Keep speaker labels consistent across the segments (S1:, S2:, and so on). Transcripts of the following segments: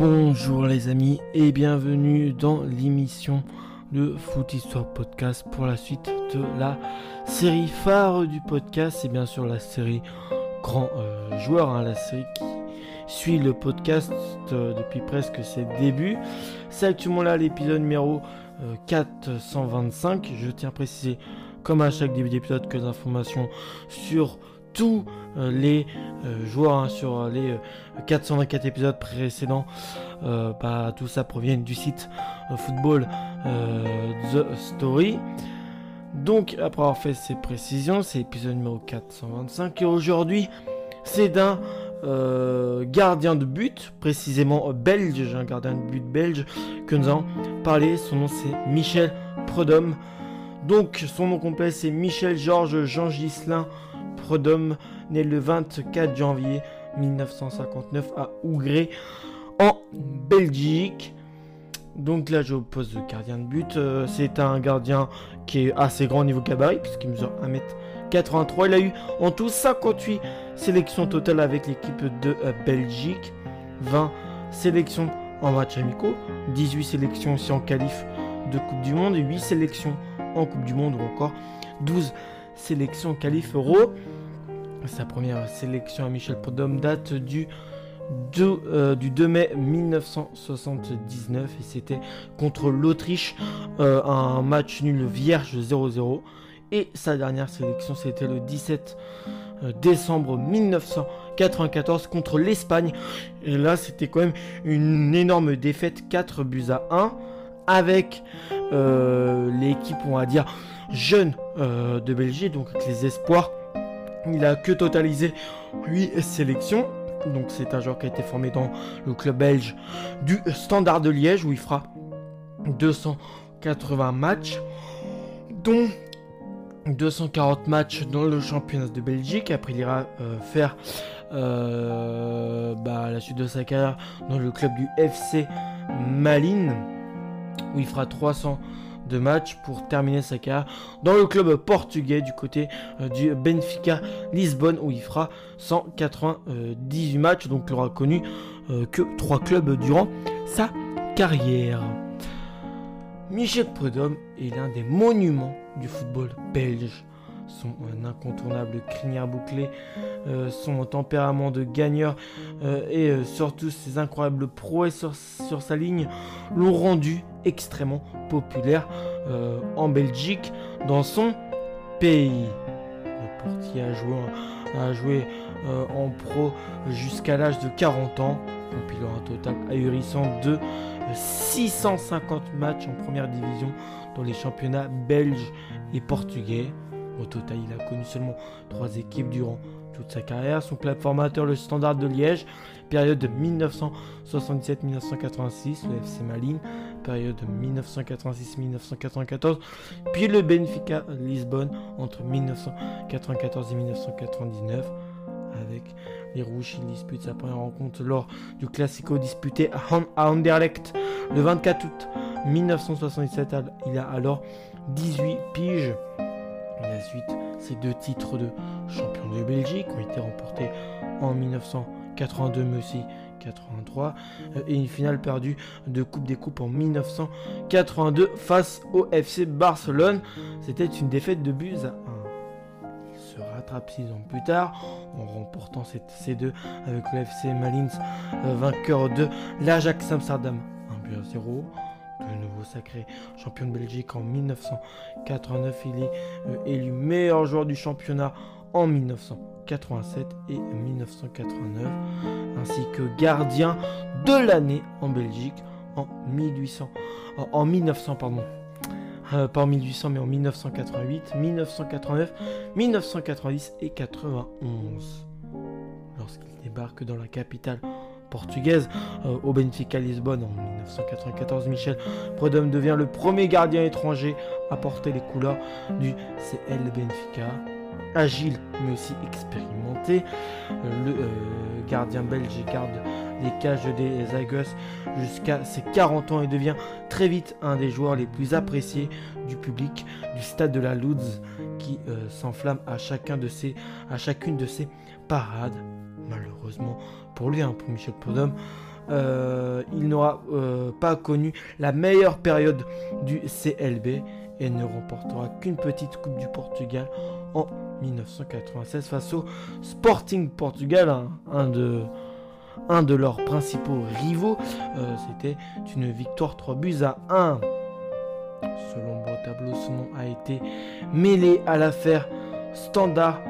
S1: Bonjour les amis et bienvenue dans l'émission de Foot Histoire Podcast pour la suite de la série phare du podcast. C'est bien sûr la série Grand euh, Joueur, hein, la série qui suit le podcast euh, depuis presque ses débuts. C'est actuellement là l'épisode numéro 425. Euh, Je tiens à préciser, comme à chaque début d'épisode, que les informations sur tous les joueurs hein, sur les 424 épisodes précédents. bah, tout ça provient du site Football The Story. Donc, après avoir fait ces précisions, c'est l'épisode numéro 425. Et aujourd'hui, c'est d'un gardien de but, précisément belge, un gardien de but belge, que nous allons parler. Son nom, c'est Michel Prodhomme. Donc, son nom complet, c'est Michel Georges Jean Gislin Prodhomme, né le 24 janvier 1959 à Ougré, en Belgique. Donc là, je pose le gardien de but. Euh, c'est un gardien qui est assez grand au niveau gabarit, puisqu'il mesure 1m83. Il a eu en tout 58 sélections totales avec l'équipe de euh, Belgique. 20 sélections en match amicaux. 18 sélections aussi en qualif de Coupe du Monde. Et 8 sélections en Coupe du Monde ou encore 12 sélections en qualif euro. Sa première sélection à Michel Podom date du 2, euh, du 2 mai 1979 et c'était contre l'Autriche, euh, un match nul vierge 0-0. Et sa dernière sélection c'était le 17 euh, décembre 1994 contre l'Espagne. Et là c'était quand même une énorme défaite 4 buts à 1 avec l'équipe on va dire jeune de Belgique, donc avec les espoirs. Il a que totalisé 8 sélections donc c'est un joueur qui a été formé dans le club belge du Standard de Liège où il fera 280 matchs, dont 240 matchs dans le championnat de Belgique. Après, il ira euh, faire euh, bah, la suite de sa carrière dans le club du FC Malines, où il fera 300 de matchs pour terminer sa carrière dans le club portugais du côté euh, du Benfica Lisbonne où il fera 198 matchs. Donc il aura connu euh, que trois clubs durant sa carrière. Michel Prudhomme est l'un des monuments du football belge son incontournable crinière bouclée, euh, son tempérament de gagneur euh, et euh, surtout ses incroyables prouesses sur, sur sa ligne l'ont rendu extrêmement populaire en Belgique, dans son pays. Le portier a joué, a joué en pro jusqu'à l'âge de 40 ans, compilant un total ahurissant de 650 matchs en première division dans les championnats belges et portugais. Au total, il a connu seulement trois équipes durant toute sa carrière. Son club formateur, le Standard de Liège, période de 1977-1986, le FC Malines, période de 1986-1994, puis le Benfica Lisbonne entre 1994 et 1999. Avec les Rouges, il dispute sa première rencontre lors du Classico disputé à Anderlecht le 24 août 1977. Il a alors 18 piges. La suite, ces deux titres de champion de Belgique ont été remportés en 1982 mais aussi 83 euh, et une finale perdue de Coupe des Coupes en 1982 face au FC Barcelone. C'était une défaite de buts à 1. Il se rattrape 6 ans plus tard en remportant cette C2 avec le FC Malins, euh, vainqueur de l'Ajax Amsterdam 1 but à 0 de nouveau sacré champion de Belgique en 1989. Il est euh, élu meilleur joueur du championnat en 1987 et 1989, ainsi que gardien de l'année en Belgique en 1800, en 1900 pardon. Euh, pas en 1800 mais en 1988, 1989, 1990 et 91. Lorsqu'il débarque dans la capitale portugaise euh, au Benfica Lisbonne en 1994. Michel Prudhomme devient le premier gardien étranger à porter les couleurs du CL Benfica. Agile mais aussi expérimenté, euh, le euh, gardien belge garde les cages des Aigos jusqu'à ses 40 ans et devient très vite un des joueurs les plus appréciés du public du stade de la Luz qui s'enflamme de ses, à chacune de ses parades. Malheureusement pour lui, hein, pour Michel Prudhomme, il n'aura pas connu la meilleure période du CLB et ne remportera qu'une petite Coupe du Portugal en 1996 face au Sporting Portugal, un, de, un de leurs principaux rivaux. C'était une victoire 3 buts à 1. Selon le tableau, son nom a été mêlé à l'affaire Standard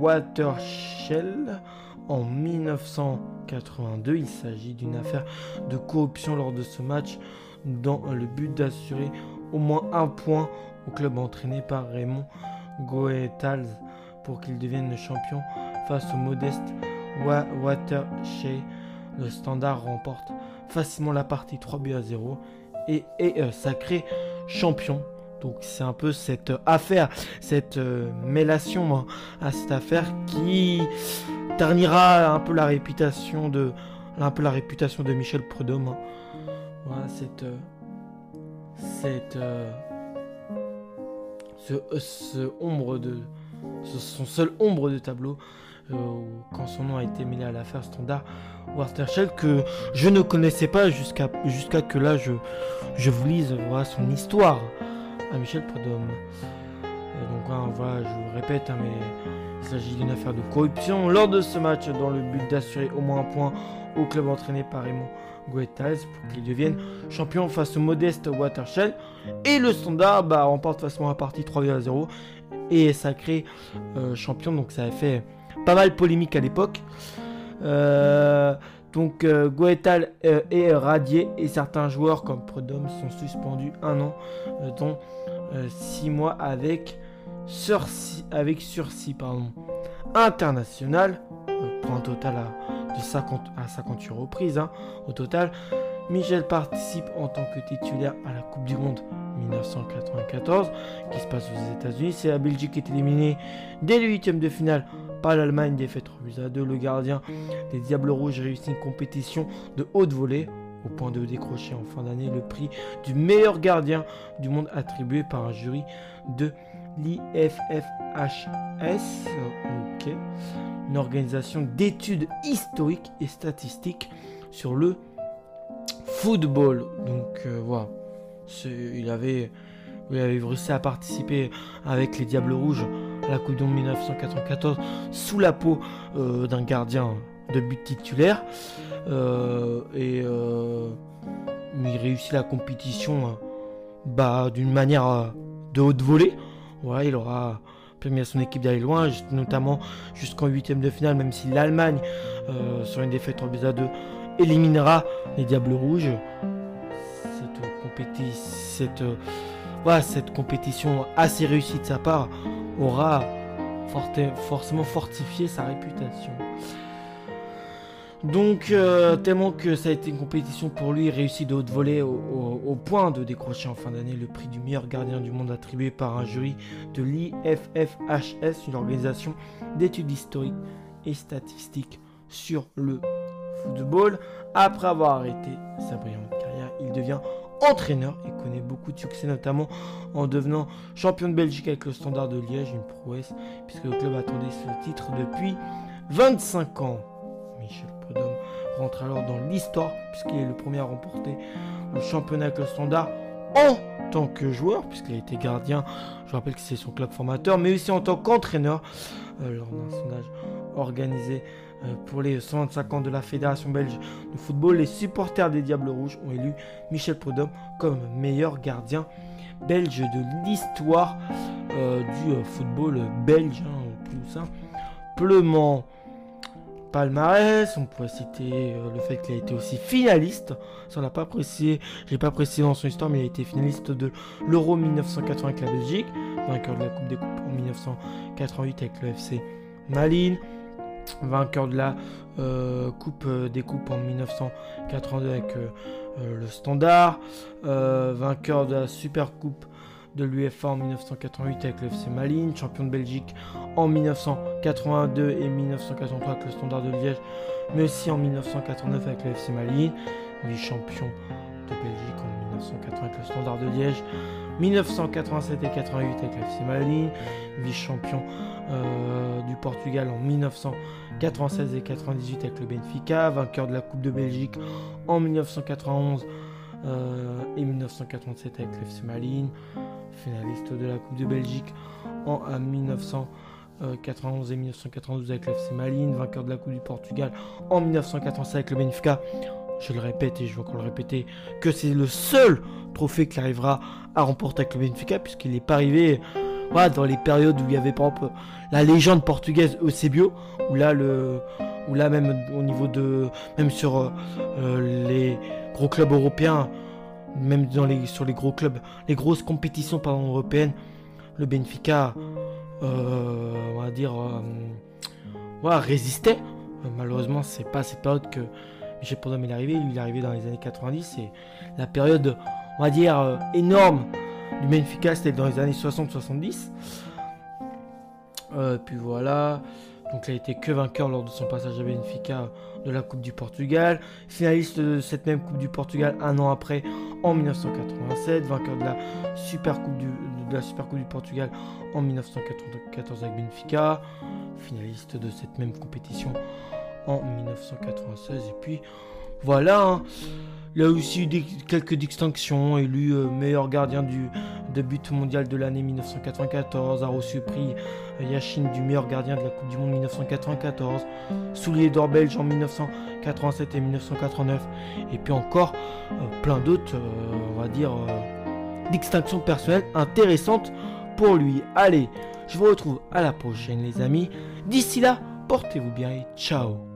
S1: Watershell en 1982. Il s'agit d'une affaire de corruption lors de ce match dans le but d'assurer au moins un point au club entraîné par Raymond Goethals pour qu'il devienne champion face au modeste Watershell. Le standard remporte facilement la partie 3 buts à 0 et est euh, sacré champion. Donc c'est un peu cette affaire, cette euh, mélation à cette affaire qui ternira un peu la réputation de, Michel Prudhomme. Hein. Voilà cette, euh, cette, ce, ombre de, son seul ombre de tableau quand son nom a été mêlé à l'affaire standard Watershell que je ne connaissais pas jusqu'à jusqu'à que là je, je vous lise voilà, son histoire à Michel Prudhomme. donc hein, voilà, je vous répète, hein, mais il s'agit d'une affaire de corruption lors de ce match dans le but d'assurer au moins un point au club entraîné par Raymond Goethals pour qu'il devienne champion face au modeste Watershell. Et le standard bah, remporte facilement la partie 3 à 0 et est sacré euh, champion. Donc ça a fait pas mal polémique à l'époque. Euh, donc euh, Goethal euh, est radié et certains joueurs comme Prudhomme sont suspendus un an, dont 6 mois avec sursis, avec sursis pardon, international pour un total de 50, à 58 reprises. Hein. Au total, Michel participe en tant que titulaire à la Coupe du Monde 1994 qui se passe aux États-Unis. C'est la Belgique qui est éliminée dès le huitième de finale l'Allemagne défaite 3 à 2. Le gardien des Diables Rouges réussit une compétition de haute volée au point de décrocher en fin d'année le prix du meilleur gardien du monde attribué par un jury de l'IFFHS, une organisation d'études historiques et statistiques sur le football. Donc euh, voilà, il avait, il avait réussi à participer avec les Diables Rouges la Coupe du Monde 1994 sous la peau euh, d'un gardien de but titulaire. Euh, et euh, il réussit la compétition bah, d'une manière de haute volée. Il aura permis à son équipe d'aller loin, notamment jusqu'en huitième de finale, même si l'Allemagne, sur une défaite 3 à 2, éliminera les Diables Rouges. Cette compétition assez réussie de sa part aura forcément fortifié sa réputation. Donc, euh, tellement que ça a été une compétition pour lui, réussi de haute volée au, point de décrocher en fin d'année le prix du meilleur gardien du monde attribué par un jury de l'IFFHS, une organisation d'études historiques et statistiques sur le football. Après avoir arrêté sa brillante carrière, il devient entraîneur et connaît beaucoup de succès, notamment en devenant champion de Belgique avec le Standard de Liège, une prouesse, puisque le club attendait ce titre depuis 25 ans. Michel Prudhomme rentre alors dans l'histoire, puisqu'il est le premier à remporter le championnat avec le Standard en tant que joueur, puisqu'il a été gardien, je rappelle que c'est son club formateur, mais aussi en tant qu'entraîneur, euh, lors d'un sondage organisé pour les 125 ans de la Fédération belge de football, les supporters des Diables Rouges ont élu Michel Prudhomme comme meilleur gardien belge de l'histoire euh, du euh, football belge, hein. Palmarès, on pourrait citer le fait qu'il a été aussi finaliste, ça on l'a pas précisé, j'ai pas précisé dans son histoire, mais il a été finaliste de l'Euro 1980 avec la Belgique, vainqueur de la Coupe des Coupes en 1988 avec le FC Malines, vainqueur de la euh, Coupe euh, des Coupes en 1982 avec euh, le Standard, vainqueur de la Super Coupe de l'UEFA en 1988 avec le FC Malines, champion de Belgique en 1982 et 1983 avec le Standard de Liège, mais aussi en 1989 avec le FC Malines, vice-champion de Belgique en 1980 avec le Standard de Liège, 1987 et 88 avec l'FC Malines, vice-champion euh, du Portugal en 1996 et 98 avec le Benfica, vainqueur de la Coupe de Belgique en 1991 euh, et 1987 avec l'FC Malines, finaliste de la Coupe de Belgique en 1991 et 1992 avec l'FC Malines, vainqueur de la Coupe du Portugal en 1987 avec le Benfica. Je le répète et je vais encore le répéter que c'est le seul trophée qu'il arrivera à remporter avec le Benfica puisqu'il n'est pas arrivé dans les périodes où il y avait par exemple la légende portugaise Eusebio où là le là même au niveau de même sur euh, euh, les gros clubs européens même dans les sur les gros clubs les grosses compétitions européennes le Benfica euh, on va dire résistait. Malheureusement c'est pas cette période que Michel Prudhomme est arrivé il est arrivé dans les années 90 et la période on va dire énorme du Benfica, c'était dans les années 60-70. Euh, puis voilà. Donc il a été que vainqueur lors de son passage à Benfica de la Coupe du Portugal. Finaliste de cette même Coupe du Portugal un an après, en 1987. Vainqueur de la Super Coupe du, de la Super Coupe du Portugal en 1994 avec Benfica. Finaliste de cette même compétition en 1996. Et puis voilà. Hein. Il a aussi eu quelques distinctions, élu euh, meilleur gardien du but mondial de l'année 1994, a reçu le prix euh, Yashin du meilleur gardien de la Coupe du Monde 1994, soulier d'or belge en 1987 et 1989, et puis encore euh, plein d'autres, on va dire, distinctions personnelles intéressantes pour lui. Allez, je vous retrouve à la prochaine les amis. D'ici là, portez-vous bien et ciao